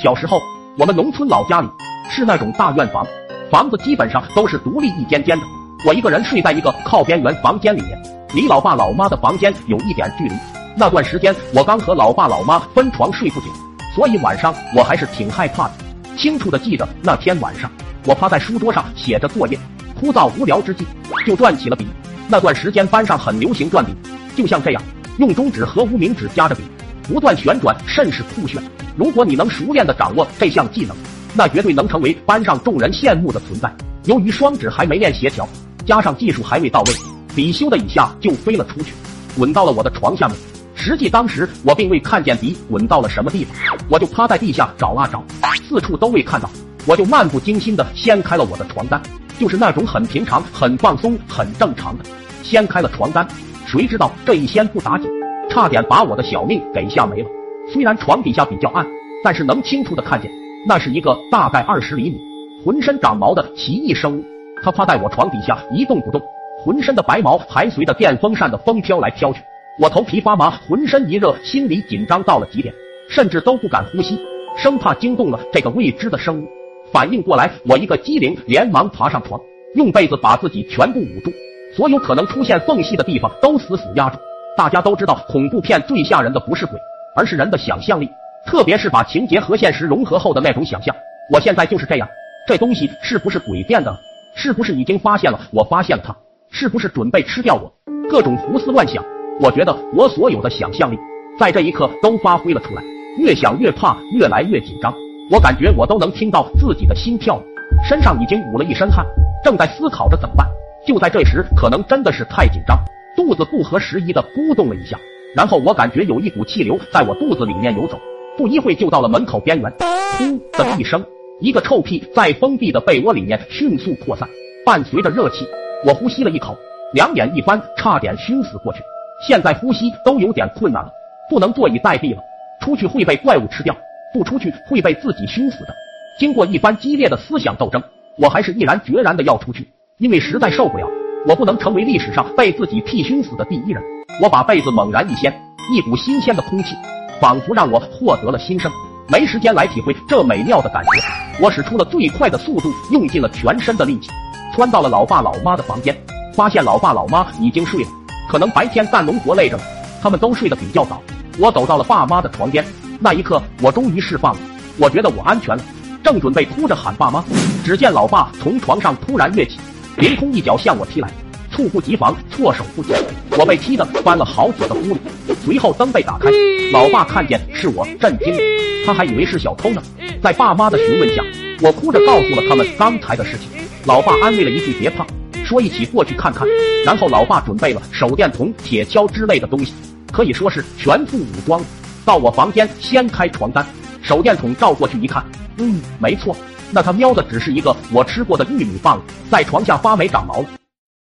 小时候，我们农村老家里是那种大院房，房子基本上都是独立一间间的。我一个人睡在一个靠边缘房间里面，离老爸老妈的房间有一点距离。那段时间，我刚和老爸老妈分床睡不久，所以晚上我还是挺害怕的。清楚的记得那天晚上，我趴在书桌上写着作业，枯燥无聊之际，就转起了笔。那段时间班上很流行转笔，就像这样，用中指和无名指夹着笔。不断旋转，甚是酷炫。如果你能熟练的掌握这项技能，那绝对能成为班上众人羡慕的存在。由于双指还没练协调，加上技术还未到位，笔咻的一下就飞了出去，滚到了我的床下面。实际当时我并未看见笔滚到了什么地方，我就趴在地下找啊找，四处都未看到，我就漫不经心的掀开了我的床单，就是那种很平常、很放松、很正常的掀开了床单。谁知道这一掀不打紧。差点把我的小命给吓没了。虽然床底下比较暗，但是能清楚的看见，那是一个大概二十厘米、浑身长毛的奇异生物。它趴在我床底下一动不动，浑身的白毛还随着电风扇的风飘来飘去。我头皮发麻，浑身一热，心里紧张到了极点，甚至都不敢呼吸，生怕惊动了这个未知的生物。反应过来，我一个机灵，连忙爬上床，用被子把自己全部捂住，所有可能出现缝隙的地方都死死压住。大家都知道，恐怖片最吓人的不是鬼，而是人的想象力，特别是把情节和现实融合后的那种想象。我现在就是这样，这东西是不是鬼变的？是不是已经发现了？我发现了它，是不是准备吃掉我？各种胡思乱想。我觉得我所有的想象力在这一刻都发挥了出来，越想越怕，越来越紧张。我感觉我都能听到自己的心跳，身上已经捂了一身汗，正在思考着怎么办。就在这时，可能真的是太紧张。肚子不合时宜的咕咚了一下，然后我感觉有一股气流在我肚子里面游走，不一会就到了门口边缘。呼的一声，一个臭屁在封闭的被窝里面迅速扩散，伴随着热气，我呼吸了一口，两眼一翻，差点熏死过去。现在呼吸都有点困难了，不能坐以待毙了，出去会被怪物吃掉，不出去会被自己熏死的。经过一番激烈的思想斗争，我还是毅然决然的要出去，因为实在受不了。我不能成为历史上被自己屁熏死的第一人。我把被子猛然一掀，一股新鲜的空气仿佛让我获得了新生。没时间来体会这美妙的感觉，我使出了最快的速度，用尽了全身的力气，窜到了老爸老妈的房间，发现老爸老妈已经睡了，可能白天干农活累着了，他们都睡得比较早。我走到了爸妈的床边，那一刻我终于释放了，我觉得我安全了，正准备哭着喊爸妈，只见老爸从床上突然跃起。凌空一脚向我踢来，猝不及防，措手不及，我被踢得翻了好几个屋里。随后灯被打开，老爸看见是我，震惊了，他还以为是小偷呢。在爸妈的询问下，我哭着告诉了他们刚才的事情。老爸安慰了一句：“别怕，说一起过去看看。”然后老爸准备了手电筒、铁锹之类的东西，可以说是全副武装。到我房间掀开床单，手电筒照过去一看，嗯，没错。那他喵的只是一个我吃过的玉米棒，在床下发霉长毛了。